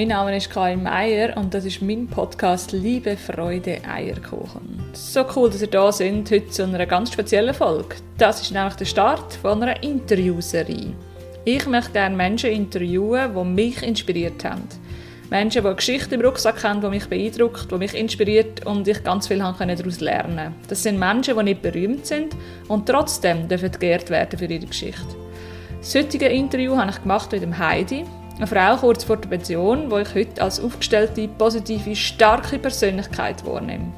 mein Name ist Karin Meier und das ist mein Podcast Liebe, Freude, Eierkuchen. So cool, dass ihr da sind, heute zu einer ganz speziellen Folge. Das ist nämlich der Start von einer Interviewserie. Ich möchte gerne Menschen interviewen, die mich inspiriert haben. Menschen, die eine Geschichte im Rucksack haben, die mich beeindruckt, die mich inspiriert und ich ganz viel daraus lernen konnte. Das sind Menschen, die nicht berühmt sind und trotzdem dürfen geehrt werden für ihre Geschichte. Das heutige Interview habe ich gemacht mit dem Heidi, eine Frau kurz vor der Pension, die ich heute als aufgestellte, positive, starke Persönlichkeit wahrnehme.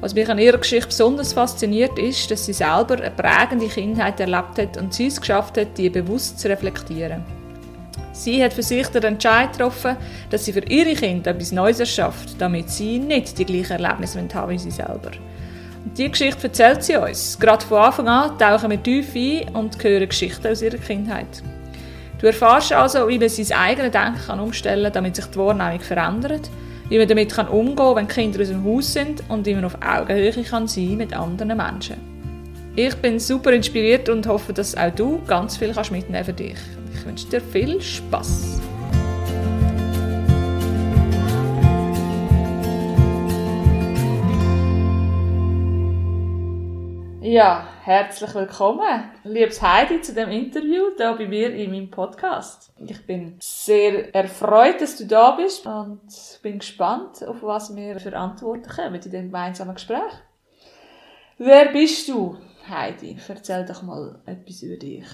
Was mich an ihrer Geschichte besonders fasziniert, ist, dass sie selber eine prägende Kindheit erlebt hat und sie es geschafft hat, die bewusst zu reflektieren. Sie hat für sich den Entscheid getroffen, dass sie für ihre Kinder etwas Neues erschafft, damit sie nicht die gleichen Erlebnisse haben wie sie selber. Und diese Geschichte erzählt sie uns. Gerade von Anfang an tauchen wir tief ein und hören Geschichten aus ihrer Kindheit. Du erfährst also, wie man sein eigenes Denken umstellen kann, damit sich die Wahrnehmung verändert, wie man damit umgehen kann, wenn Kinder aus dem Haus sind und wie man auf Augenhöhe kann sein mit anderen Menschen. Ich bin super inspiriert und hoffe, dass auch du ganz viel kannst mitnehmen für dich. Ich wünsche dir viel Spaß. Ja, herzlich willkommen, liebes Heidi, zu dem Interview hier bei mir in meinem Podcast. Ich bin sehr erfreut, dass du da bist und bin gespannt, auf was wir für Antworten kommen in dem gemeinsamen Gespräch. Wer bist du, Heidi? Erzähl doch mal etwas über dich.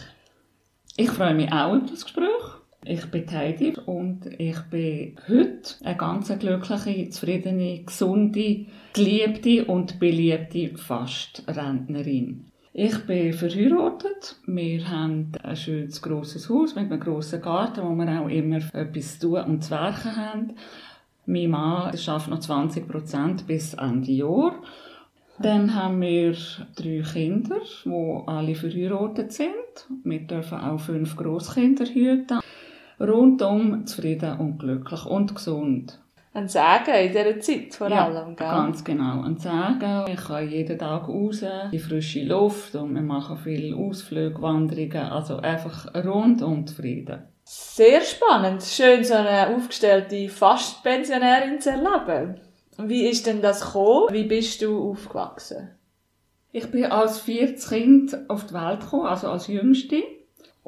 Ich freue mich auch auf das Gespräch. Ich bin Heidi und ich bin heute eine ganz glückliche, zufriedene, gesunde, geliebte und beliebte Fastrentnerin. Ich bin verheiratet. Wir haben ein schönes grosses Haus mit einem grossen Garten, wo wir auch immer etwas zu tun und zu werken haben. Mein Mann schafft noch 20 Prozent bis Ende Jahr. Dann haben wir drei Kinder, die alle verheiratet sind. Wir dürfen auch fünf Großkinder hüten. Rundum zufrieden und glücklich und gesund. Ein Sagen in dieser Zeit vor ja, allem, gell? ganz genau. Ein Sagen. Ich kann jeden Tag raus, die frische Luft und wir machen viele Ausflüge, Wanderungen. Also einfach rundum zufrieden. Sehr spannend. Schön, so eine aufgestellte Fastpensionärin zu erleben. Wie ist denn das gekommen? Wie bist du aufgewachsen? Ich bin als viertes Kind auf die Welt gekommen, also als Jüngste.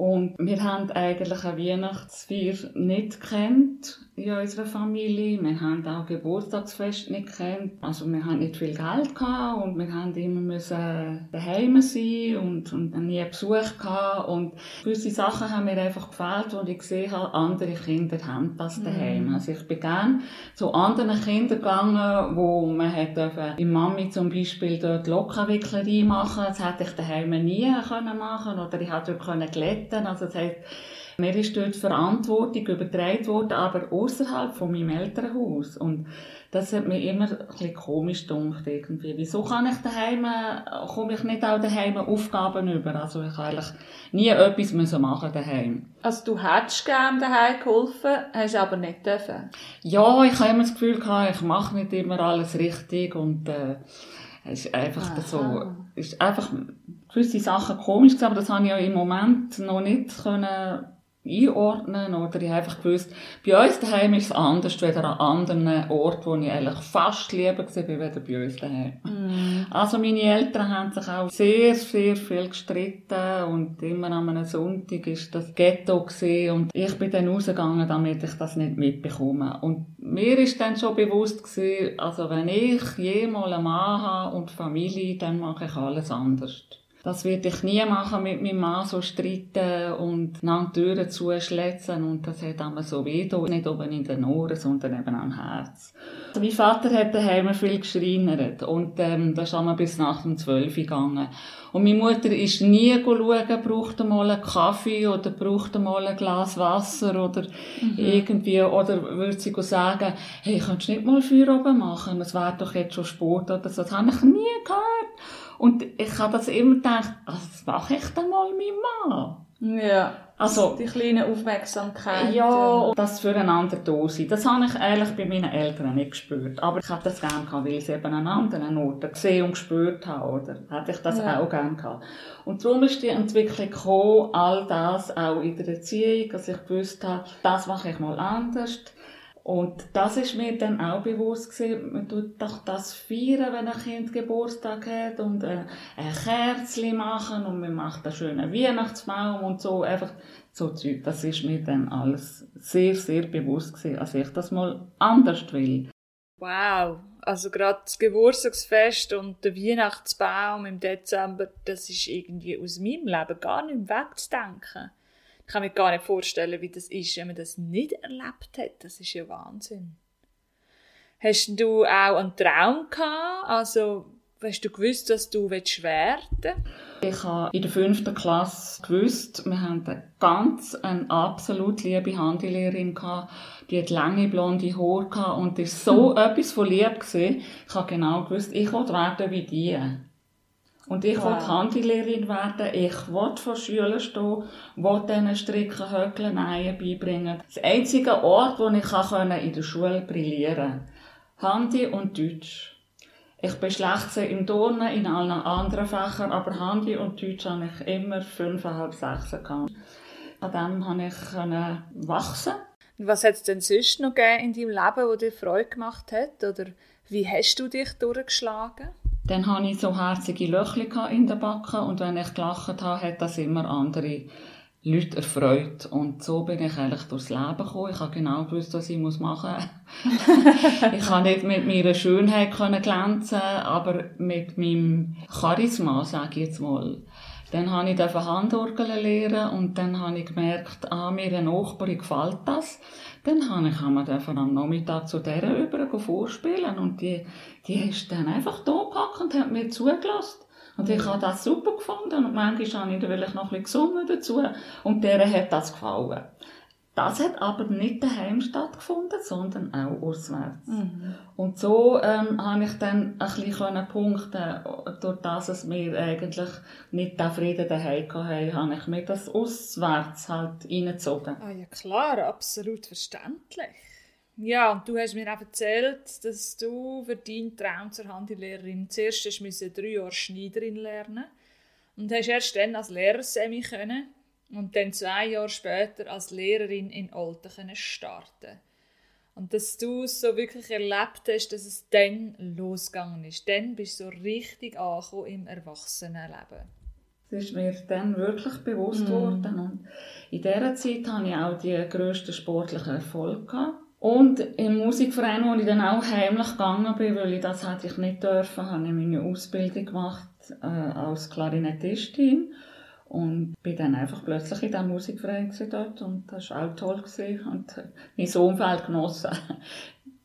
Und wir haben eigentlich eine Weihnachtsfeier nicht kennt in unserer Familie. Wir haben auch Geburtstagsfest nicht kennt. Also wir haben nicht viel Geld gehabt und wir haben immer müssen daheim sein und, und nie Besuch gehabt. Und gewisse Sachen haben mir einfach gefällt, wo ich gesehen habe, andere Kinder haben das daheim. Mm. Also ich bin gerne zu anderen Kindern gegangen, wo man hat dürfen, in Mami zum Beispiel dort Lockenwicklerei machen. Das hätte ich daheim nie können machen oder ich hätte dort können glätten. Also das heisst, mir ist dort Verantwortung übertragen worden, aber außerhalb von meinem Elternhaus. Und das hat mir immer ein bisschen komisch gedacht, irgendwie. Wieso kann ich daheim, komme ich nicht auch daheim Aufgaben über? Also ich eigentlich nie etwas müssen machen daheim. Also du hättest gerne daheim geholfen, hast aber nicht dürfen? Ja, ich habe immer das Gefühl gehabt, ich mache nicht immer alles richtig und, äh, es ist einfach Aha. so, ist einfach gewisse Sachen komisch gewesen, aber das habe ich ja im Moment noch nicht können einordnen oder ich habe einfach gewusst, bei uns daheim ist es anders als an anderen Orten, wo ich eigentlich fast lieber war, wie bei uns daheim. Mm. Also meine Eltern haben sich auch sehr, sehr viel gestritten und immer an einem Sonntag ist das Ghetto gewesen und ich bin dann rausgegangen, damit ich das nicht mitbekomme. Und mir ist dann schon bewusst gewesen, also wenn ich jemals einen Mann habe und Familie, dann mache ich alles anders. Das würde ich nie machen, mit meinem Mann so streiten und nach Türen zuschletzen und das hat immer so weh, nicht oben in den Ohren, sondern eben am Herz. Also mein Vater hat daheim viel geschreinert und ähm, da ist einmal bis nach dem 12 gegangen. Und meine Mutter ist nie schauen, braucht mal einen Kaffee oder braucht mal ein Glas Wasser oder mhm. irgendwie, oder würde sie sagen, hey, kannst du nicht mal Feuer oben machen? Es wäre doch jetzt schon Sport oder so. Das habe ich nie gehört. Und ich habe das immer gedacht, also das mache ich dann mal meinem Mann. Ja. Also, die kleine Aufmerksamkeit. Ja, das füreinander da sein. Das habe ich eigentlich bei meinen Eltern nicht gespürt. Aber ich habe das gerne gehabt, weil ich eben an anderen Orten gesehen und gespürt habe, oder? Hätte ich das ja. auch gerne gehabt. Und darum ist die Entwicklung gekommen, all das auch in der Erziehung, dass ich gewusst habe, das mache ich mal anders. Und das ist mir dann auch bewusst gewesen, man tut doch das feiern, wenn ein Kind Geburtstag hat und äh, ein Kerzchen machen und man macht einen schönen Weihnachtsbaum und so, einfach so Zeug. Das ist mir dann alles sehr, sehr bewusst gewesen, als ich das mal anders will. Wow, also gerade das Geburtstagsfest und der Weihnachtsbaum im Dezember, das ist irgendwie aus meinem Leben gar nicht wegzudenken. Ich kann mir gar nicht vorstellen, wie das ist, wenn man das nicht erlebt hat. Das ist ja Wahnsinn. Hast du auch einen Traum gehabt? Also, hast du gewusst, dass du werden willst? Ich habe in der fünften Klasse gewusst, wir haben eine ganz eine absolut liebe Handylehrerin gehabt. Die hat lange blonde Haare gehabt und ist so etwas von lieb gewesen. Ich habe genau gewusst, ich will werden wie die. Und ich wow. will Handylehrerin werden. Ich will vor Schülern stehen, will diesen Stricken, Höckeln, Nähen beibringen. Das einzige Ort, wo ich kann in der Schule brillieren kann. Handy und Deutsch. Ich bin schlecht im Turnen, in allen anderen Fächern, aber Handy und Deutsch habe ich immer fünfeinhalb, sechs gehabt. An dem konnte ich wachsen. Was hat es denn sonst noch gegeben in deinem Leben, das dir Freude gemacht hat? Oder wie hast du dich durchgeschlagen? Dann hatte ich so herzige Löcher in der Backe und wenn ich gelacht habe, hat das immer andere Leute erfreut. Und so bin ich eigentlich durchs Leben gekommen. Ich habe genau gewusst, was ich machen muss. ich habe nicht mit meiner Schönheit glänzen aber mit meinem Charisma, sage ich jetzt mal. Dann habe ich Handorgeln lernen und dann habe ich gemerkt, ah, mir eine Nachbarin gefällt das. Dann habe ich dann am Nachmittag zu dieser über vorspielen und die, die ist dann einfach da gepackt und hat mir zugelassen. Und ich habe das super gefunden und manchmal habe ich vielleicht noch ein bisschen gesungen dazu und der hat das gefallen. Das hat aber nicht daheim stattgefunden, sondern auch auswärts. Mhm. Und so ähm, habe ich dann ein bisschen punkten durch das es mir eigentlich nicht den Frieden daheim hatte, habe ich mir das auswärts halt reingezogen. Ah ja klar, absolut verständlich. Ja, und du hast mir auch erzählt, dass du für deinen Traum zur Handylehrerin zuerst drei Jahre Schneiderin lernen und hast erst dann als Lehrersemi können und dann zwei Jahre später als Lehrerin in Olten starten Und dass du es so wirklich erlebt hast, dass es dann losgegangen ist. Dann bist du so richtig angekommen im Erwachsenenleben. Das ist mir dann wirklich bewusst mm. worden. Und in dieser Zeit hatte ich auch die grössten sportlichen Erfolge. Und im Musikverein, wo ich dann auch heimlich gegangen bin, weil ich das hätte ich nicht dürfen, habe ich meine Ausbildung gemacht äh, als Klarinettistin. Und bin dann einfach plötzlich in diesem Musikverein dort und das war auch toll gewesen und mein Umfeld genossen.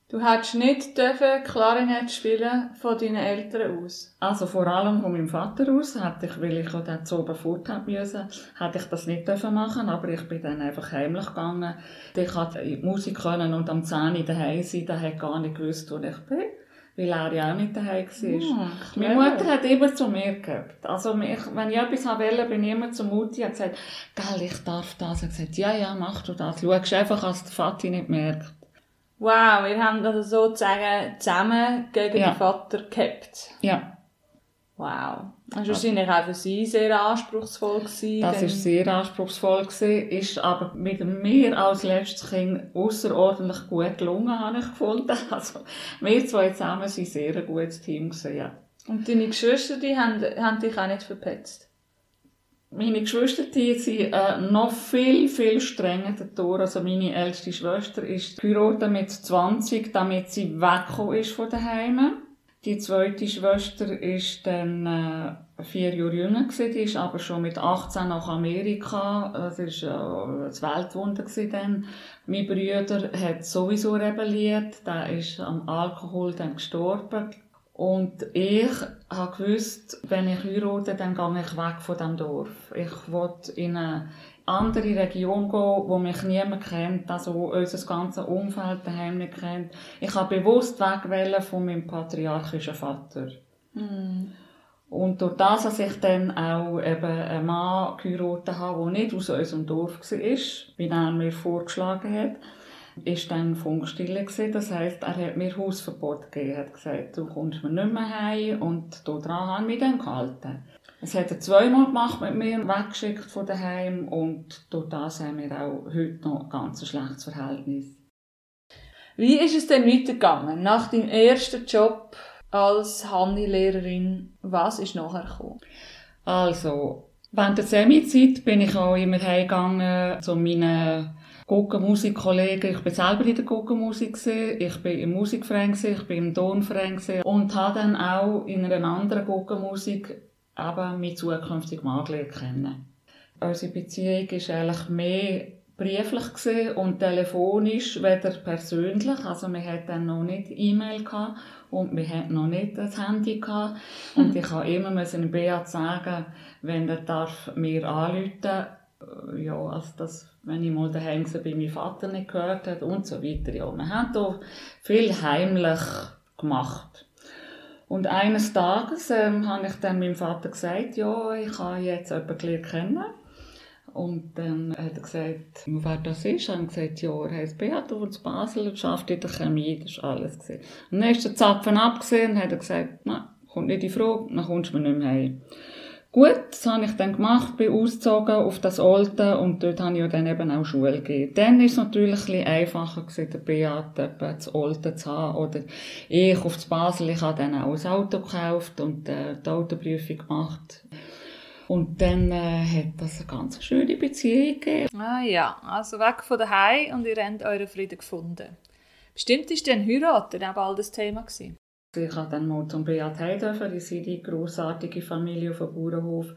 Du hättest nicht dürfen Klarinett spielen von deinen Eltern aus? Also vor allem von meinem Vater aus, hätte ich, weil ich auch dann zu oben fort müssen, hätte ich das nicht dürfen machen, aber ich bin dann einfach heimlich gegangen. Ich hatte Musik können und am 10 Uhr daheim sein, der hat gar nicht gewusst, wo ich bin weil er ja auch nicht daheim war. Ja, Meine Mutter hat immer zu mir gehabt. Also, ich, wenn ich etwas wollte, bin ich immer zu Mutti und gesagt, gell, ich darf das. Er hat gesagt, ja, ja, mach du das. Schau einfach, dass der Vati nicht merkt. Wow, wir haben also sozusagen zusammen gegen ja. den Vater gehabt. Ja. Wow. Das war wahrscheinlich auch für sie sehr anspruchsvoll. Gewesen, das war sehr anspruchsvoll, gewesen, ist aber mit mir als letztes Kind außerordentlich gut gelungen, habe ich gefunden. Also, wir zwei zusammen waren sehr ein gutes Team. Gewesen, ja. Und deine Geschwister, die haben, haben dich auch nicht verpetzt? Meine Geschwister, die sind äh, noch viel, viel strenger davor. Also meine älteste Schwester ist geheiratet mit 20, damit sie weggekommen ist von daheim. Die zweite Schwester ist dann äh, vier Jahre jünger gewesen, die ist aber schon mit 18 nach Amerika. Das war äh, das Weltwunder dann. Mein Bruder hat sowieso rebelliert, der ist am Alkohol dann gestorben. Und ich habe gewusst, wenn ich heirate, dann gehe ich weg von dem Dorf. Ich wollte in eine andere Region gehen, wo mich niemand kennt, also unser ganzes Umfeld daheim nicht kennt. Ich habe bewusst wegwählen von meinem patriarchischen Vater. Mm. Und durch das, dass ich dann auch eben einen Mann geheiratet habe, der nicht aus unserem Dorf war, wie er mir vorgeschlagen hat, ist dann Funkstille gewesen. Das heisst, er hat mir Hausverbot gegeben. Er hat gesagt, du kommst mir nicht mehr heim und daran habe ich mich dann gehalten. Es hat er zweimal gemacht mit mir, weggeschickt von daheim und durch das haben wir auch heute noch ein ganz schlechtes Verhältnis. Wie ist es denn weitergegangen? Nach deinem ersten Job als Handy-Lehrerin, was ist nachher gekommen? Also, während der Semi-Zeit bin ich auch immer heimgegangen zu meinen Guggenmusikkollegen. Ich bin selber in der Guggenmusik ich bin im Musikverein ich bin im Tonverein und habe dann auch in einer anderen Guggenmusik eben meinen zukünftigen Mann kennen. Unsere Beziehung ist eigentlich mehr brieflich und telefonisch weder persönlich. Also wir hatten dann noch nicht E-Mail und wir hatten noch nicht das Handy gehabt. Und ich habe immer müssen Beat sagen, wenn er darf mir anrufen, äh, ja, also das, wenn ich mal daheim war, bei meinem Vater nicht gehört hat und so weiter. Ja, wir haben da viel heimlich gemacht. Und eines Tages ähm, habe ich dann meinem Vater gesagt, ja, ich habe jetzt jemanden kennen und dann hat er gesagt, wer das ist. Und gesagt, ja, er heißt Beat, wohnt in Basel und arbeitet in der Chemie. Das ist alles. Gewesen. Ist der Zapfen abgesehen und hat er gesagt, nein, kommt nicht in Frage, dann kommst du mir nicht mehr heim. Gut, das habe ich dann gemacht, bin ausgezogen auf das Alte und dort habe ich ja dann eben auch Schule gegeben. Dann ist es natürlich ein einfacher gewesen, der Beat das Alte zu haben. Oder ich auf das Basel, ich habe dann auch ein Auto gekauft und äh, die Autoprüfung gemacht. Und dann äh, hat das eine ganz schöne Beziehung gegeben. Ah ja, also weg von daheim und ihr habt euren Frieden gefunden. Bestimmt ist dann heiraten auch bald das Thema gewesen. Ich habe dann mal zum Beat dürfen, die sind die grossartige Familie auf dem Bauernhof.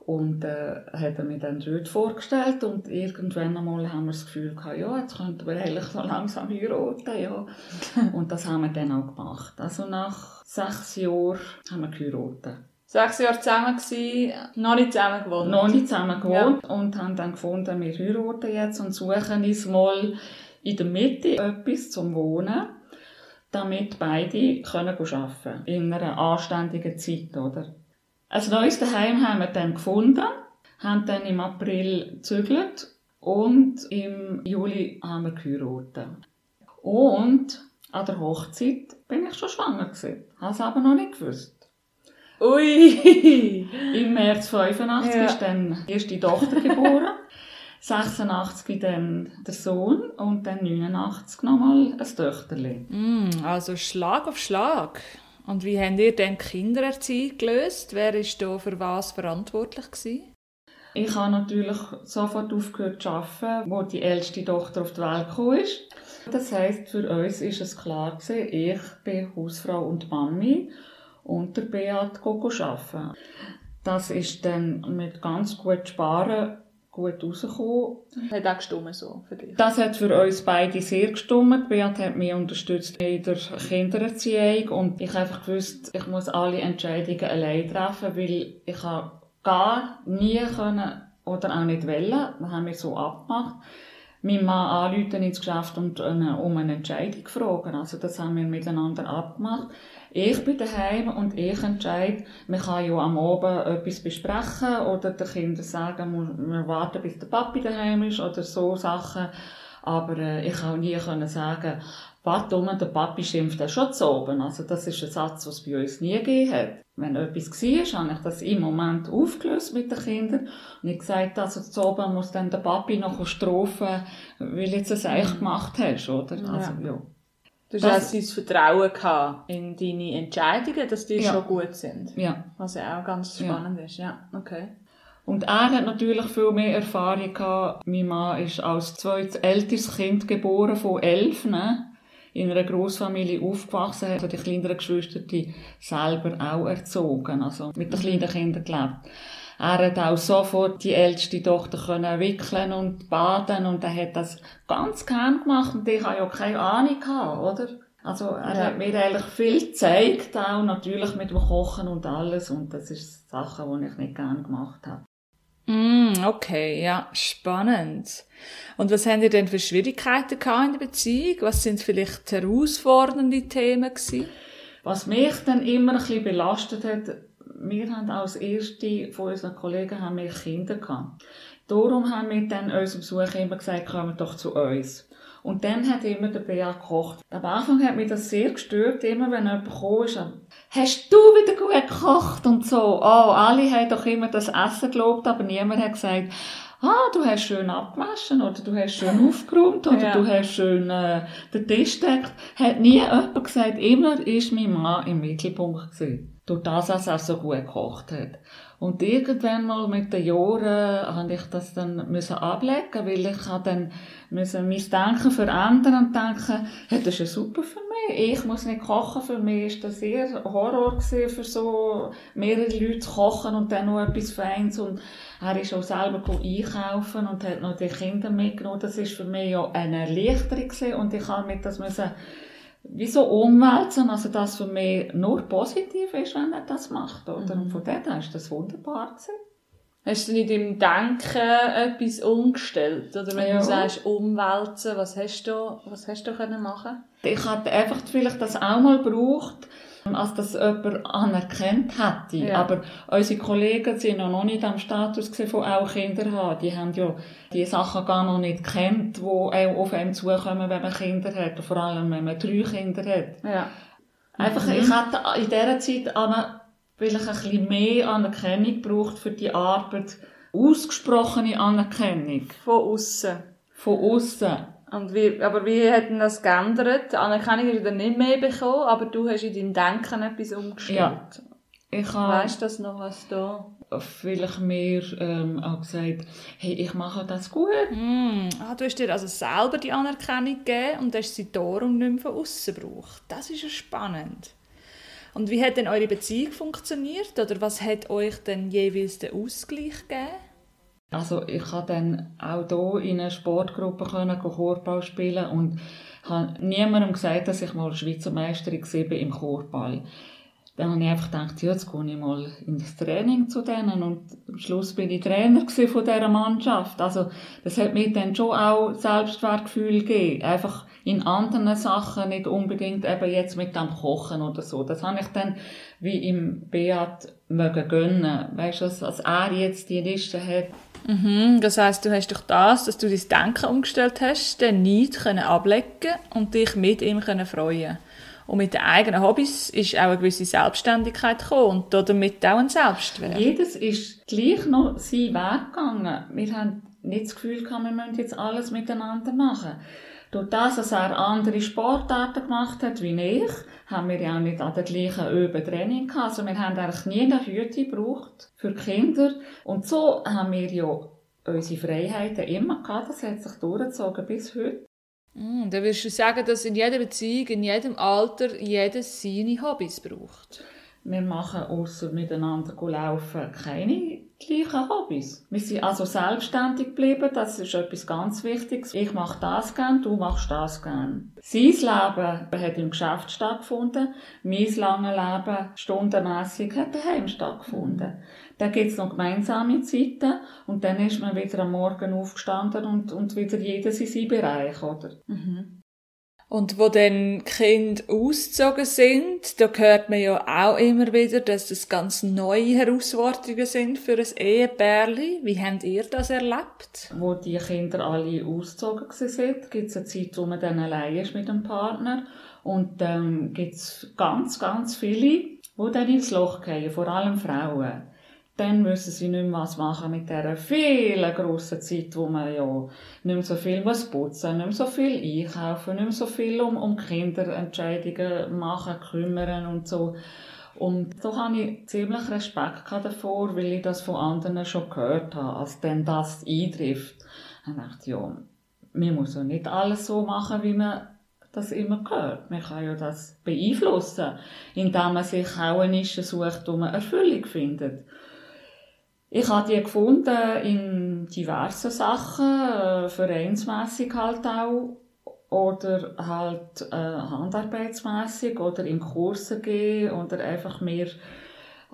Und äh, hat er mir dann dort vorgestellt und irgendwann einmal haben wir das Gefühl gehabt, ja, jetzt könnten wir eigentlich so langsam heiraten, ja. und das haben wir dann auch gemacht. Also nach sechs Jahren haben wir geheiratet sechs Jahre zusammen gewesen, noch nicht zusammen gewohnt. Noch nicht zusammen gewohnt ja. und haben dann gefunden, wir heiraten jetzt und suchen uns mal in der Mitte etwas zum Wohnen, damit beide können arbeiten können. In einer anständigen Zeit, oder? Ein neues Daheim haben wir dann gefunden, haben dann im April gezügelt und im Juli haben wir geheiratet. Und an der Hochzeit bin ich schon schwanger gewesen. Habe es aber noch nicht gewusst. Ui! Im März 85 ja. ist dann die erste Tochter geboren. 86 dann der Sohn und dann 89 nochmal ein Töchterli. Mm, also Schlag auf Schlag. Und wie habt ihr denn Kindererziehung gelöst? Wer war da für was verantwortlich? Gewesen? Ich habe natürlich sofort aufgehört zu arbeiten, als die älteste Tochter auf die Welt kam. Das heisst, für uns war es klar, gewesen, ich bin Hausfrau und Mami und der Beat arbeiten. Das ist dann mit ganz gut Sparen gut rausgekommen. Hat auch gestimmt so für dich? Das hat für uns beide sehr gestimmt. Beat hat mich unterstützt in der Kindererziehung und ich habe einfach gewusst, ich muss alle Entscheidungen allein treffen, weil ich gar nie können oder auch nicht wollen, das haben wir so abgemacht, meinen Mann anrufen ins Geschäft und um eine Entscheidung fragen. Also das haben wir miteinander abgemacht. Ich bin daheim und ich entscheide, man kann ja am Abend etwas besprechen oder den Kindern sagen, wir warten bis der Papi daheim ist oder so Sachen. Aber äh, ich kann nie können sagen, warte um, der Papi schimpft ja schon zu oben. Also das ist ein Satz, was es bei uns nie gegeben hat. Wenn etwas war, habe ich das im Moment aufgelöst mit den Kindern und ich gesagt, also zu oben muss dann der Papi noch strophen, weil du jetzt das eigentlich gemacht hast, oder? Also, ja. ja. Du hast das Vertrauen gehabt in deine Entscheidungen, dass die ja. schon gut sind. Ja. Was ja auch ganz spannend ja. ist. Ja, okay. Und er hat natürlich viel mehr Erfahrung gehabt. Mein Mann ist als zweites ältestes Kind geboren von elf, ne? in einer Großfamilie aufgewachsen, hat die kleineren Geschwister die selber auch erzogen, also mit den kleinen Kindern gelebt. Er hat auch sofort die älteste Tochter können wickeln und baden und er hat das ganz gern gemacht und ich habe ja keine Ahnung gehabt, oder? Also er ja. hat mir eigentlich viel gezeigt, auch natürlich mit dem Kochen und alles und das ist Sachen, die ich nicht gern gemacht habe. Mm, okay, ja, spannend. Und was haben ihr denn für Schwierigkeiten gehabt in der Beziehung? Was sind vielleicht herausfordernde Themen gewesen? Was mich dann immer ein bisschen belastet hat, wir haben als erste von unseren Kollegen haben wir Kinder gehabt. Darum haben wir dann unserem Besuch immer gesagt, kommen doch zu uns. Und dann hat immer der Bea gekocht. Am Anfang hat mich das sehr gestört, immer wenn jemand gekommen ist. Hast du wieder gut gekocht und so? Oh, alle haben doch immer das Essen gelobt, aber niemand hat gesagt, ah, du hast schön abgewaschen oder du hast schön aufgeräumt oder ja. du hast schön äh, den Tisch gedeckt. Hat nie jemand gesagt, immer ist mein Mann im Mittelpunkt gewesen. Durch das, dass er so gut gekocht hat. Und irgendwann mal mit den Jahren habe ich das dann müssen ablegen, weil ich dann müssen mein Denken verändern und denken, hey, das ist ja super für mich. Ich muss nicht kochen. Für mich ist das sehr Horror gewesen, für so mehrere Leute zu kochen und dann noch etwas Feins. Und er ist auch selber einkaufen und hat noch die Kinder mitgenommen. Das ist für mich ja eine Erleichterung gewesen und ich habe mit das müssen wie so umwälzen, also dass für mich nur positiv ist, wenn er das macht, oder? Mhm. Und von dort ist das wunderbar gewesen. Hast du nicht im Denken etwas umgestellt? Oder wenn ja. du sagst, umwälzen, was hast du, was hast du können machen? Ich hatte einfach vielleicht das auch mal gebraucht, als das jemand anerkannt hätte. Ja. Aber unsere Kollegen sind noch nicht am Status von auch Kinder haben. Die haben ja die Sachen gar noch nicht kennt, die auf einem zukommen, wenn man Kinder hat. Vor allem, wenn man drei Kinder hat. Ja. Einfach, mhm. ich hatte in dieser Zeit vielleicht ein bisschen mehr Anerkennung gebraucht für die Arbeit. Ausgesprochene Anerkennung. Von außen. Von außen. Und wie, aber wie hat denn das geändert? Die Anerkennung hast du dann nicht mehr bekommen, aber du hast in deinem Denken etwas umgestellt. Ja. Ich habe, weißt du das noch, was da? Vielleicht mehr ähm, auch gesagt, hey, ich mache das gut. Mm. Ah, du hast dir also selber die Anerkennung gegeben und hast sie darum nicht mehr von außen gebraucht. Das ist ja spannend. Und wie hat denn eure Beziehung funktioniert? Oder was hat euch denn jeweils den Ausgleich gegeben? Also ich konnte dann auch hier in einer Sportgruppe können Chorball spielen und habe niemandem gesagt, dass ich mal Schweizer Meisterin war im Chorball dann habe ich einfach gedacht, jetzt gehe ich mal ins Training zu denen und am Schluss bin ich Trainer von dieser Mannschaft. Also das hat mir dann schon auch Selbstwertgefühl gegeben. Einfach in anderen Sachen, nicht unbedingt eben jetzt mit dem Kochen oder so. Das habe ich dann wie im Beat mögen gönnen. Weißt du, dass er jetzt die Liste hat. Mhm, das heißt, du hast durch das, dass du dein Denken umgestellt hast, den Neid ablegen und dich mit ihm freuen können und mit den eigenen Hobbys ist auch eine gewisse Selbstständigkeit gekommen und damit auch ein Selbstwert. Jedes ist gleich noch seinen Weg gegangen. Wir haben nicht das Gefühl gehabt, wir müssen jetzt alles miteinander machen. Durch das, dass er andere Sportarten gemacht hat wie ich, haben wir ja auch nicht an der gleichen Öben Training gehabt. Also wir haben eigentlich nie eine Hüte gebraucht für Kinder. Und so haben wir ja unsere Freiheiten immer gehabt. Das hat sich durchgezogen bis heute. Mm, dann würdest du sagen, dass in jeder Beziehung, in jedem Alter, jeder seine Hobbys braucht? Wir machen außer miteinander laufen keine gleichen Hobbys. Wir sind also selbstständig geblieben, das ist etwas ganz Wichtiges. Ich mache das gern, du machst das gern. Sein Leben hat im Geschäft stattgefunden, mein langes Leben stundenmässig hat daheim stattgefunden. Dann gibt's noch gemeinsame Zeiten und dann ist man wieder am Morgen aufgestanden und, und wieder jedes in seinem Bereich, oder? Mhm. Und wo dann Kinder ausgezogen sind, da hört man ja auch immer wieder, dass das ganz neue Herausforderungen sind für ein Ehepärli. Wie habt ihr das erlebt? Wo die Kinder alle ausgezogen sind, gibt es eine Zeit, wo man dann allein ist mit dem Partner. Und dann ähm, gibt es ganz, ganz viele, die dann ins Loch gehen, vor allem Frauen dann müssen sie nicht mehr was machen mit dieser vielen grossen Zeit, wo man ja nicht mehr so viel muss putzen, nicht mehr so viel einkaufen, nicht mehr so viel um, um Kinderentscheidungen machen, kümmern und so. Und so habe ich ziemlich Respekt davor, weil ich das von anderen schon gehört habe, als dann das eintrifft. Dann dachte ich, ja, man muss ja nicht alles so machen, wie man das immer gehört. Man kann ja das beeinflussen, indem man sich auch eine Nische sucht, wo man Erfüllung findet. Ich habe die gefunden in diversen Sachen, äh, vereinsmässig halt auch, oder halt äh, handarbeitsmässig oder in Kurse gehen oder einfach mehr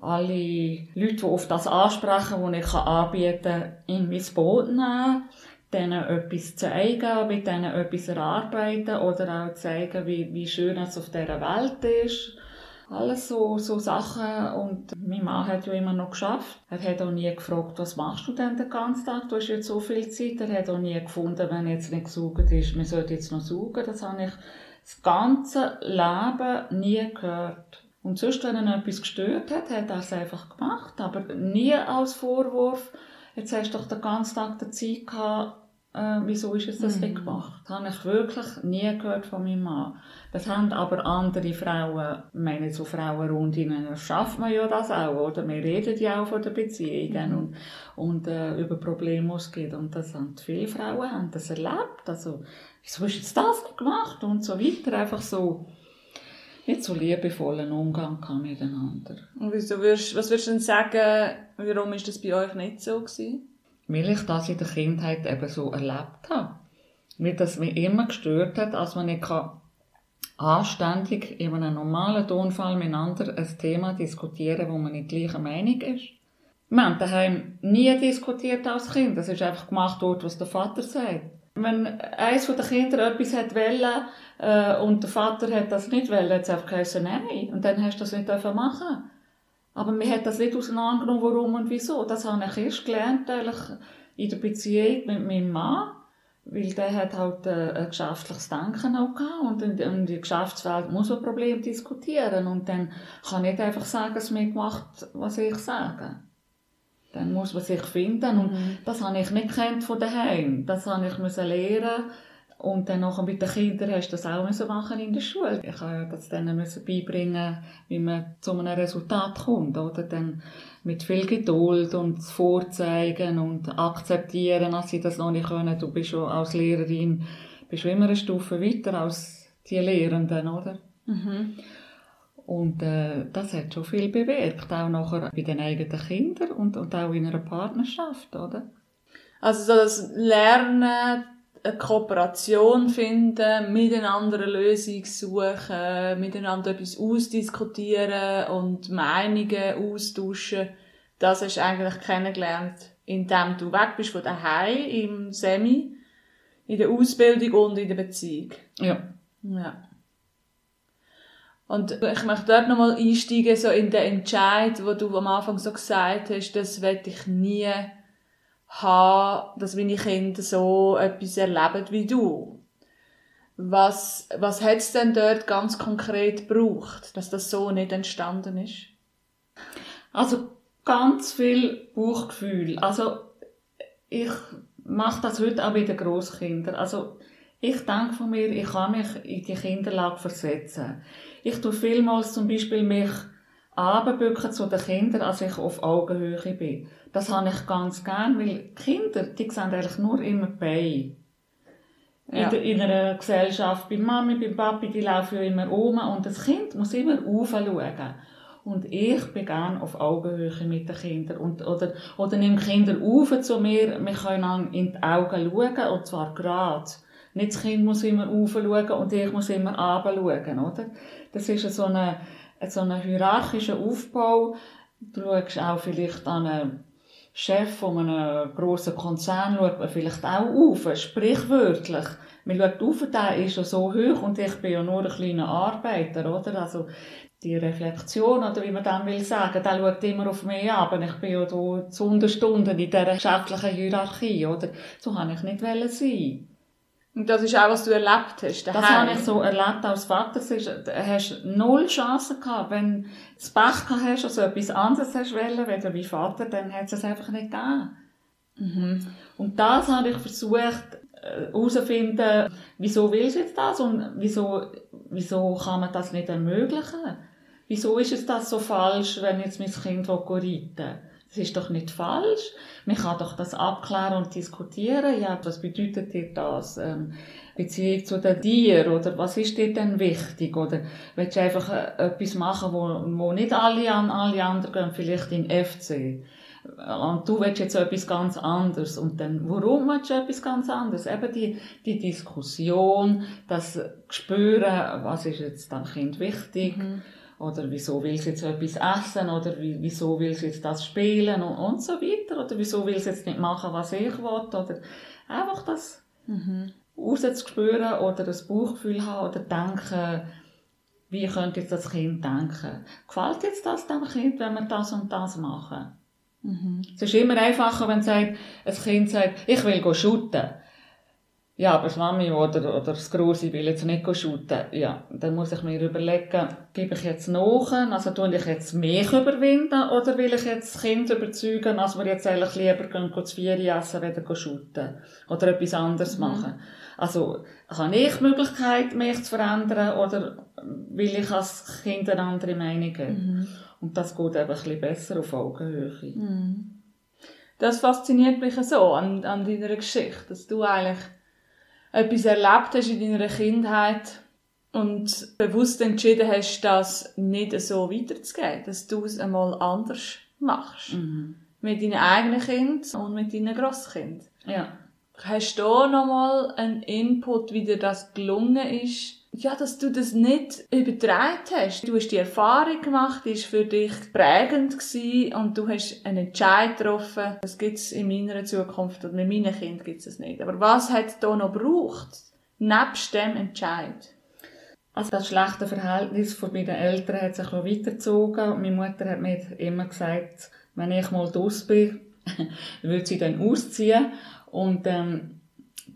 alle Leute, die auf das ansprechen, was ich anbieten kann, in mein Boot nehmen, denen etwas zeigen, mit denen etwas erarbeiten oder auch zeigen, wie, wie schön es auf dieser Welt ist alles so, so Sachen. Und mein Mann hat ja immer noch geschafft. Er hat auch nie gefragt, was machst du denn den ganzen Tag? Du hast jetzt so viel Zeit. Er hat auch nie gefunden, wenn jetzt nicht gesaugt ist, man sollte jetzt noch saugen. Das habe ich das ganze Leben nie gehört. Und sonst, wenn er etwas gestört hat, hat er es einfach gemacht. Aber nie als Vorwurf. jetzt hast du doch den ganzen Tag die Zeit gehabt, äh, wieso ist es das mhm. nicht gemacht? Das habe ich wirklich nie gehört von meinem Mann. Das haben aber andere Frauen, ich meine, so Frauenrundinnen schafft man ja das auch, oder? Wir reden ja auch von den Beziehungen mhm. und, und äh, über Probleme, gibt. Und das haben viele Frauen haben das erlebt. Also, wieso du jetzt das nicht gemacht? Und so weiter. Einfach so, nicht so liebevollen Umgang miteinander. Und wieso würdest, was würdest du denn sagen, warum ist das bei euch nicht so gewesen? Weil ich das in der Kindheit eben so erlebt habe. Weil das mich immer gestört hat, als man nicht anständig in einem normalen Tonfall miteinander ein Thema diskutieren, wo man nicht gleicher Meinung ist. Wir haben daheim nie diskutiert als Kind. Das ist einfach gemacht worden, was der Vater sagt. Wenn eines der Kinder etwas hat wollen, äh, und der Vater hat das nicht wollen, hat es einfach geheißen, nein. Und dann hast du das nicht machen Aber mir hat das nicht auseinandergenommen, warum und wieso. Das habe ich erst gelernt, eigentlich in der Beziehung mit meinem Mann. Weil der hat halt äh, ein geschäftliches Denken auch gehabt. Und in, in der Geschäftswelt muss man Probleme diskutieren. Und dann kann ich nicht einfach sagen, es mir gemacht, was ich sage. Dann muss man sich finden. Und mhm. das habe ich nicht kennt von daheim. Das habe ich müssen lernen. Und dann nachher mit den Kindern hast du das auch müssen machen in der Schule. Ich habe das denen müssen beibringen, wie man zu einem Resultat kommt, oder? Dann mit viel Geduld und vorzeigen und akzeptieren, dass sie das noch nicht können. Du bist schon als Lehrerin, bist immer eine Stufe weiter als die Lehrenden, oder? Mhm. Und äh, das hat schon viel bewirkt, auch nachher bei den eigenen Kindern und, und auch in einer Partnerschaft, oder? Also so das Lernen, eine Kooperation finden, miteinander eine Lösung suchen, miteinander etwas ausdiskutieren und Meinungen austauschen. Das hast du eigentlich kennengelernt, indem du weg bist von daheim im Semi, in der Ausbildung und in der Beziehung. Ja. Ja. Und ich möchte dort nochmal einsteigen, so in den Entscheid, wo du am Anfang so gesagt hast, das werde ich nie haben, dass meine Kinder so etwas erleben wie du. Was, was hat es denn dort ganz konkret gebraucht, dass das so nicht entstanden ist? Also ganz viel Bauchgefühl. Also ich mache das heute auch bei den Grosskindern. Also ich denke von mir, ich kann mich in die Kinderlage versetzen. Ich tue vielmals zum Beispiel mich runterbücken zu den Kindern, als ich auf Augenhöhe bin. Das habe ich ganz gern, weil Kinder, die sehen eigentlich nur immer bei. Ja. In, in, einer Gesellschaft, bei Mami, bei Papi, die laufen ja immer um und das Kind muss immer aufschauen. Und ich bin gerne auf Augenhöhe mit den Kindern. Und, oder, oder nehme Kinder auf zu mir, wir können in die Augen schauen, und zwar gerade. Nicht das Kind muss immer aufschauen und ich muss immer runterschauen, oder? Das ist so eine, so einen hierarchischen Aufbau. Du schaust auch vielleicht an einen Chef von einem grossen Konzern, schaut man vielleicht auch auf, sprichwörtlich. Man schaut auf, der ist ja so hoch und ich bin ja nur ein kleiner Arbeiter, oder? Also, die Reflexion, oder wie man dann will sagen, der schaut immer auf mich ab. Ich bin ja da zu Unterstunden in dieser geschäftlichen Hierarchie, oder? So habe ich nicht sein und das ist auch, was du erlebt hast. Daheim. Das habe ich so erlebt als Vater. Du hast null Chancen gehabt. Wenn du das Pech gehabt hast, also etwas anderes hast wollen, weder wie Vater, dann hat es einfach nicht gegeben. Mhm. Und das habe ich versucht, äh, herauszufinden, wieso will sie jetzt das und wieso, wieso kann man das nicht ermöglichen? Wieso ist es das so falsch, wenn jetzt mein Kind reiten will? Das ist doch nicht falsch. Man kann doch das abklären und diskutieren. Ja, was bedeutet dir das? Ähm, Beziehung zu den Tieren? Oder was ist dir denn wichtig? Oder willst du einfach äh, etwas machen, wo, wo nicht alle an, alle anderen gehen, vielleicht in FC? Und du willst jetzt etwas ganz anderes. Und dann, warum willst du etwas ganz anderes? Eben die, die Diskussion, das Spüren, was ist jetzt dem Kind wichtig? Mhm oder wieso will sie jetzt etwas essen? Oder wieso will sie jetzt das spielen? Und, und so weiter. Oder wieso will sie jetzt nicht machen, was ich will? Oder einfach das mhm. rauszuspüren oder das Bauchgefühl haben oder denken, wie könnte jetzt das Kind denken? Gefällt jetzt das dem Kind, wenn wir das und das machen? Mhm. Es ist immer einfacher, wenn ein Kind sagt, ich will shooten. Ja, aber das Mami oder, oder das Grosse will jetzt nicht shooten, ja, dann muss ich mir überlegen, gebe ich jetzt nach, also tue ich jetzt mich überwinden oder will ich jetzt das Kind überzeugen, dass wir jetzt eigentlich lieber gehen, gehen zu Vieri essen, wieder shooten oder etwas anderes mhm. machen. Also, habe ich die Möglichkeit, mich zu verändern oder will ich als Kind eine andere Meinung geben? Mhm. Und das geht eben ein bisschen besser auf Augenhöhe. Mhm. Das fasziniert mich so an, an deiner Geschichte, dass du eigentlich etwas erlebt hast in deiner Kindheit und bewusst entschieden hast, das nicht so weiterzugeben, dass du es einmal anders machst. Mhm. Mit deinen eigenen Kindern und mit deinen Grosskindern. Ja. Hast du nochmal einen Input, wie dir das gelungen ist, ja, dass du das nicht übertragen hast. Du hast die Erfahrung gemacht, die war für dich prägend gewesen und du hast einen Entscheid getroffen. Das gibt es in meiner Zukunft und mit meinen Kindern gibt es nicht. Aber was hat da noch gebraucht? Nebst dem Entscheid? Also das schlechte Verhältnis von meinen Eltern hat sich noch weitergezogen. Meine Mutter hat mir immer gesagt, wenn ich mal draus bin, würde sie dann ausziehen. Und ähm,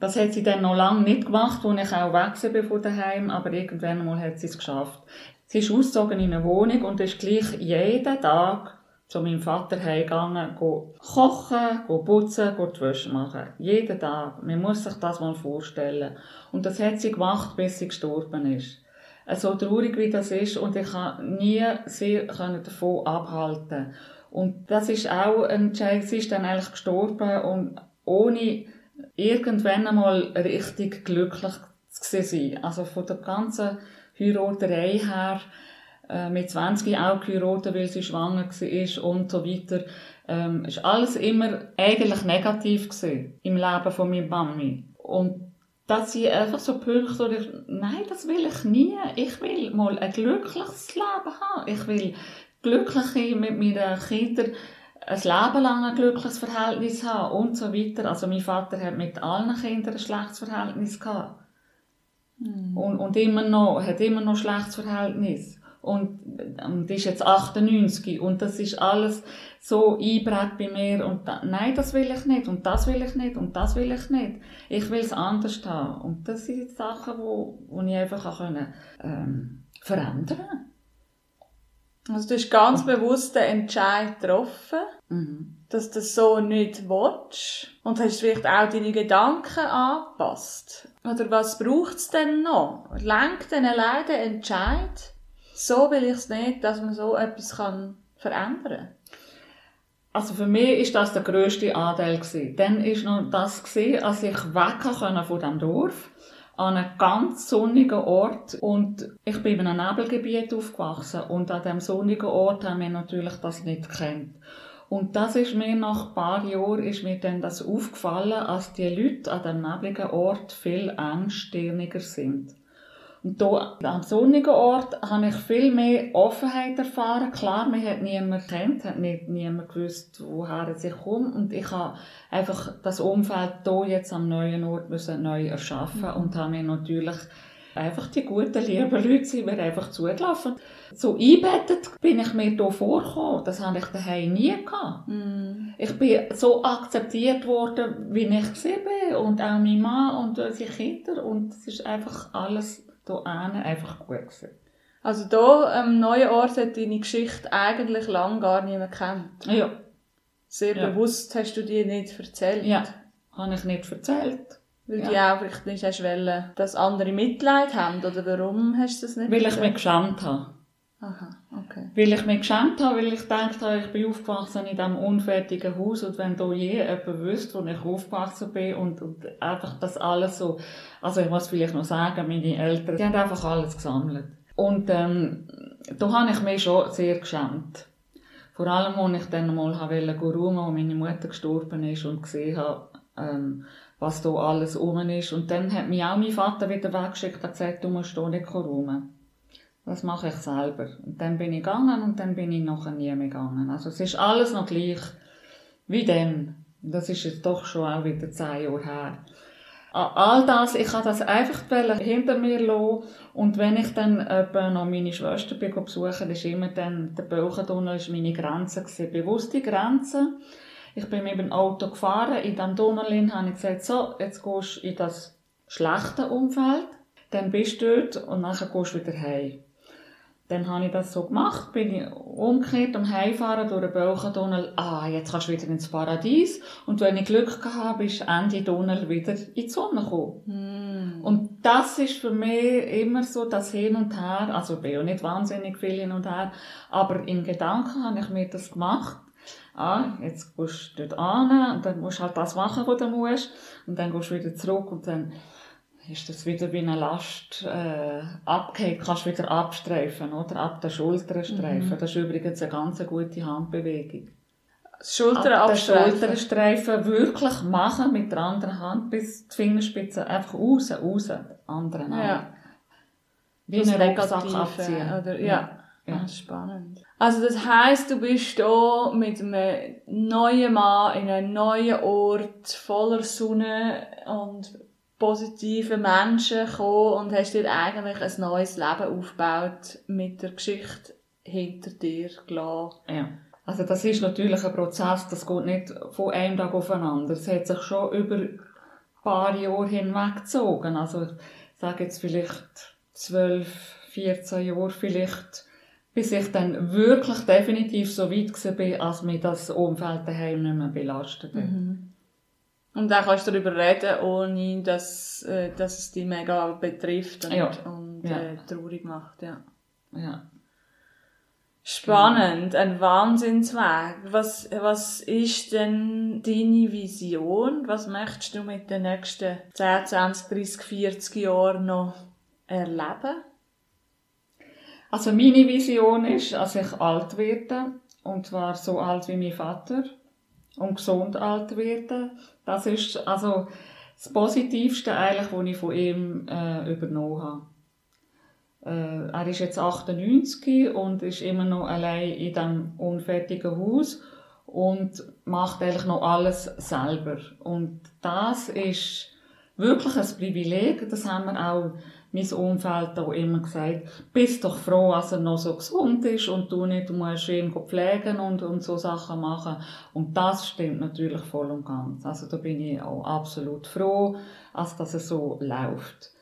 das hat sie dann noch lange nicht gemacht, als ich auch weg bin von daheim, aber irgendwann einmal hat sie es geschafft. Sie ist ausgezogen in eine Wohnung und ist gleich jeden Tag zu meinem Vater heimgegangen, kochen, putzen, die Wäsche machen. Jeden Tag. Man muss sich das mal vorstellen. Und das hat sie gemacht, bis sie gestorben ist. So traurig wie das ist und ich kann nie sie davon abhalten. Und das ist auch ein Entscheid. Sie ist dann eigentlich gestorben und ohne irgendwann einmal richtig glücklich sein. Also von der ganzen Heiraterei her, äh, mit 20 auch geheiratet, weil sie schwanger war und so weiter, ähm, ist alles immer eigentlich negativ im Leben von meiner Mami. Und das sind einfach so Punkte, wo ich, nein, das will ich nie. Ich will mal ein glückliches Leben haben. Ich will glücklich mit meinen Kindern ein Leben lang ein glückliches Verhältnis haben und so weiter. Also mein Vater hat mit allen Kindern ein schlechtes Verhältnis gehabt. Mhm. Und, und immer noch, hat immer noch ein schlechtes Verhältnis. Und, und ist jetzt 98 und das ist alles so einprägt bei mir und da, nein, das will ich nicht und das will ich nicht und das will ich nicht. Ich will es anders haben. Und das sind Sachen, wo, wo ich einfach auch können, ähm, verändern also du hast ganz bewusst den Entscheid getroffen, mhm. dass du das so nicht willst. Und hast vielleicht auch deine Gedanken angepasst. Oder was braucht es denn noch? Lenkt denn allein der Entscheid? So will ich es nicht, dass man so etwas kann verändern kann. Also für mich ist das der grösste Anteil gewesen. Dann ist noch das gewesen, als ich weg konnte von dem Dorf an einem ganz sonnigen Ort und ich bin in einem Nebelgebiet aufgewachsen und an diesem sonnigen Ort haben wir natürlich das nicht gekannt. Und das ist mir nach ein paar Jahren ist mir dann das aufgefallen, als die Leute an dem nebligen Ort viel engstirniger sind. Und hier am sonnigen Ort habe ich viel mehr Offenheit erfahren. Klar, man hat niemanden kennt, hat nicht niemand gewusst, woher ich komme. Und ich habe einfach das Umfeld hier jetzt am neuen Ort müssen neu erschaffen und habe mir natürlich einfach die guten, lieben Leute sind mir einfach zugelaufen. So einbettet bin ich mir hier vorgekommen. Das habe ich daheim nie gehabt. Mm. Ich bin so akzeptiert worden, wie ich bin und auch mein Mann und unsere Kinder und es ist einfach alles hier einfach gut gewesen. Also hier am neuen Ort hat deine Geschichte eigentlich lang gar niemand kennt. Ja. Sehr ja. bewusst hast du dir nicht erzählt. Ja, habe ich nicht erzählt. Weil ja. du auch vielleicht nicht hast wollen, dass andere Mitleid haben, oder warum hast du das nicht Weil ich mich geschämt habe. Aha, okay. Weil ich mich geschämt habe, weil ich gedacht habe, ich bin aufgewachsen in diesem unfertigen Haus und wenn da je jemand wüsste, wo ich aufgewachsen bin und, und einfach das alles so, also ich muss vielleicht noch sagen, meine Eltern, die haben einfach alles gesammelt. Und ähm, da habe ich mich schon sehr geschämt. Vor allem, als ich dann mal wollte räumen, wo meine Mutter gestorben ist und gesehen habe, ähm, was da alles rum ist. Und dann hat mich auch mein Vater wieder weggeschickt und gesagt, du musst hier nicht räumen. Das mache ich selber. Und dann bin ich gegangen und dann bin ich nachher nie mehr gegangen. Also es ist alles noch gleich wie dann. Das ist jetzt doch schon auch wieder zehn Jahre her. All das, ich habe das einfach hinter mir lassen. Und wenn ich dann etwa noch meine Schwester besuchen, ist immer dann, der Böchentunnel ist meine Grenze gewesen. Bewusste Grenze. Ich bin mit dem Auto gefahren, in diesem Tunnel habe ich gesagt, so, jetzt gehst du in das schlechten Umfeld. Dann bist du dort und dann gehst du wieder heim. Dann habe ich das so gemacht, bin ich umgekehrt am Heimfahren durch den Bölchentunnel. Ah, jetzt kannst du wieder ins Paradies. Und wenn ich Glück gehabt bist Ende Tunnel wieder in die Sonne gekommen. Mm. Und das ist für mich immer so das Hin und Her. Also ich bin ja nicht wahnsinnig viel hin und her. Aber im Gedanken habe ich mir das gemacht. Ah, jetzt gehst du dort an und dann musst du halt das machen, was du musst. Und dann gehst du wieder zurück und dann ist das wieder wie eine Last äh, abgehängt, kannst du wieder abstreifen, oder? Ab der Schulter streifen. Mhm. Das ist übrigens eine ganz gute Handbewegung. Schulter Ab abstreifen. Schulterstreifen wirklich machen mit der anderen Hand bis die Fingerspitze einfach raus, raus, anderen Ja. Wie eine Rucksack abziehen. Oder, ja. ja. ja. spannend. Also das heisst, du bist hier mit einem neuen Mann in einem neuen Ort voller Sonne und positiven Menschen gekommen und hast dir eigentlich ein neues Leben aufgebaut mit der Geschichte hinter dir gelassen. Ja. Also das ist natürlich ein Prozess, das geht nicht von einem Tag aufeinander. Es hat sich schon über ein paar Jahre hinweg gezogen. Also ich sage jetzt vielleicht zwölf, 14 Jahre vielleicht, bis ich dann wirklich definitiv so weit war, als mich das Umfeld daheim nicht mehr belastet hat. Mhm. Und dann kannst du darüber reden, ohne dass, äh, dass es dich mega betrifft und, ja. und. Äh, traurig macht. Ja. ja. Spannend, ein Wahnsinnsweg. Was, was ist denn deine Vision? Was möchtest du mit den nächsten 10, 20, 30, 40 Jahren noch erleben? Also meine Vision ist, dass ich alt werde. Und zwar so alt wie mein Vater und gesund alt werden. Das ist also das Positivste eigentlich, was ich von ihm äh, übernommen habe. Äh, er ist jetzt 98 und ist immer noch allein in diesem unfertigen Haus und macht eigentlich noch alles selber. Und das ist wirklich ein Privileg. Das haben wir auch mein Umfeld auch immer gesagt, bist doch froh, dass er noch so gesund ist und du nicht musst ihn pflegen und, und so Sachen machen. Und das stimmt natürlich voll und ganz. Also da bin ich auch absolut froh, dass das so läuft.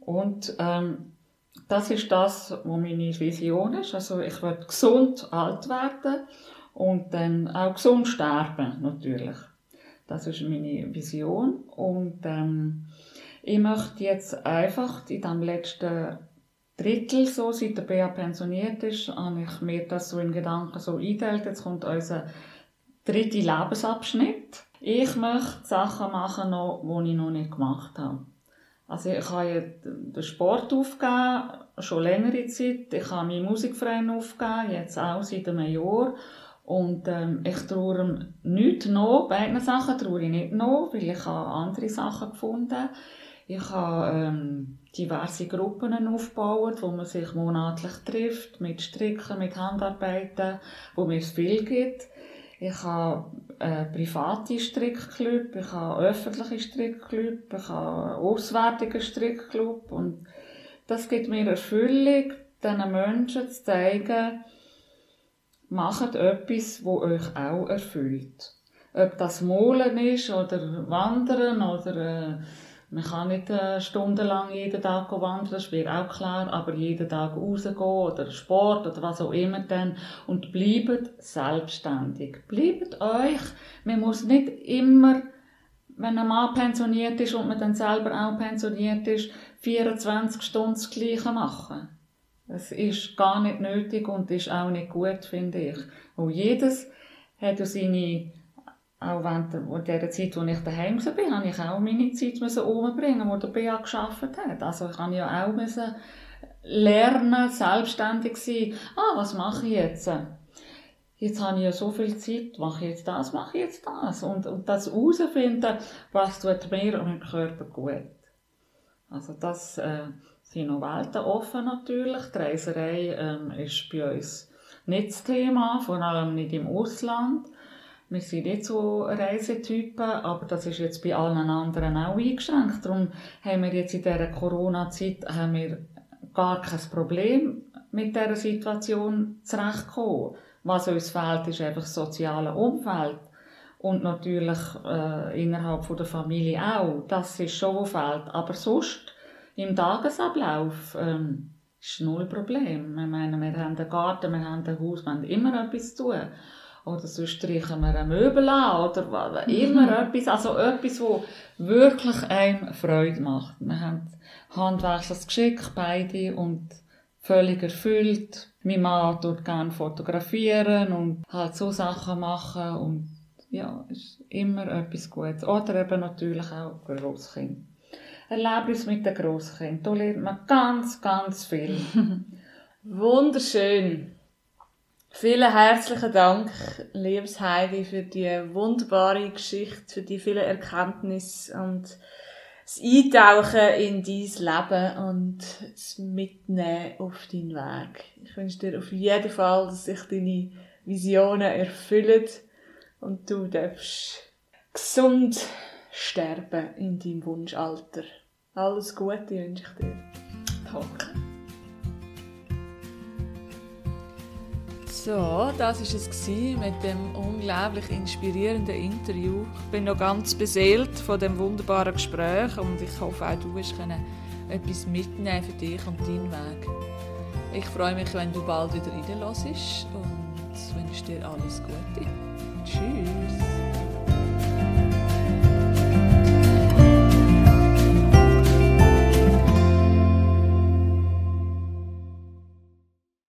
Und ähm, das ist das, was meine Vision ist. Also ich werde gesund alt werden und dann auch gesund sterben, natürlich. Das ist meine Vision. Und ähm, ich möchte jetzt einfach in dem letzten Drittel, so, seit der Bea pensioniert ist, habe ich mir das so in Gedanken so eingeteilt. Jetzt kommt unser dritter Lebensabschnitt. Ich möchte Sachen machen, noch, die ich noch nicht gemacht habe. Also ich habe den Sport aufgegeben, schon längere Zeit. Ich habe meinen Musikverein aufgegeben, jetzt auch seit einem Jahr. Und ähm, ich traue nicht noch, beide Sachen traue ich nicht noch, weil ich habe andere Sachen gefunden habe. Ich habe ähm, diverse Gruppen aufgebaut, wo man sich monatlich trifft, mit Stricken, mit Handarbeiten, wo mir viel gibt. Ich habe einen privaten Strickclub, ich habe einen öffentlichen Strickclub, ich habe einen auswärtigen Strickclub und das gibt mir Erfüllung, diesen Menschen zu zeigen, macht etwas, das euch auch erfüllt. Ob das Molen ist oder Wandern oder äh, man kann nicht äh, stundenlang jeden Tag wandern, das ist auch klar, aber jeden Tag rausgehen oder Sport oder was auch immer dann. Und bleibt selbstständig. Bleibt euch. Man muss nicht immer, wenn ein Mann pensioniert ist und man dann selber auch pensioniert ist, 24 Stunden das Gleiche machen. Das ist gar nicht nötig und ist auch nicht gut, finde ich. Und jedes hat ja seine auch während der Zeit, als ich daheim war, habe ich auch meine Zeit umbringen, die der BA geschafft hat. Also ich habe ja auch müssen lernen, selbstständig sein. Ah, was mache ich jetzt? Jetzt habe ich ja so viel Zeit, mache ich jetzt das, mache ich jetzt das. Und, und das herausfinden, was tut mir und meinem Körper gut. Also das äh, sind noch Welten offen natürlich. Die Reiserei ähm, ist bei uns nicht das Thema, vor allem nicht im Ausland. Wir sind nicht so Reisetypen, aber das ist jetzt bei allen anderen auch eingeschränkt. Darum haben wir jetzt in dieser Corona-Zeit haben wir gar kein Problem mit dieser Situation zurechtzukommen. Was uns fehlt, ist einfach das soziale Umfeld. Und natürlich äh, innerhalb von der Familie auch. Das ist schon, was fehlt. Aber sonst, im Tagesablauf, ähm, ist null Problem. Ich meine, wir haben einen Garten, wir haben ein Haus, wir haben immer etwas zu tun. Oder sonst streichen wir ein Möbel an oder immer etwas. Also etwas, was wirklich einem Freude macht. Wir haben handwerkliches Geschick, beide, und völlig erfüllt. Mein Mann tut gerne fotografieren und halt so Sachen machen und ja, ist immer etwas Gutes. Oder eben natürlich auch Grosskind. Erlebnis mit den Grosskind. Da lernt man ganz, ganz viel. Wunderschön. Vielen herzlichen Dank, liebes Heidi, für die wunderbare Geschichte, für die vielen Erkenntnisse und das Eintauchen in dein Leben und das Mitnehmen auf deinen Weg. Ich wünsche dir auf jeden Fall, dass sich deine Visionen erfüllen und du darfst gesund sterben in deinem Wunschalter. Alles Gute wünsche ich dir. Danke. So, das war es mit dem unglaublich inspirierenden Interview. Ich bin noch ganz beseelt von dem wunderbaren Gespräch und ich hoffe auch du hast etwas mitnehmen für dich und deinen Weg. Ich freue mich, wenn du bald wieder reinlässt und wünsche dir alles Gute. Tschüss.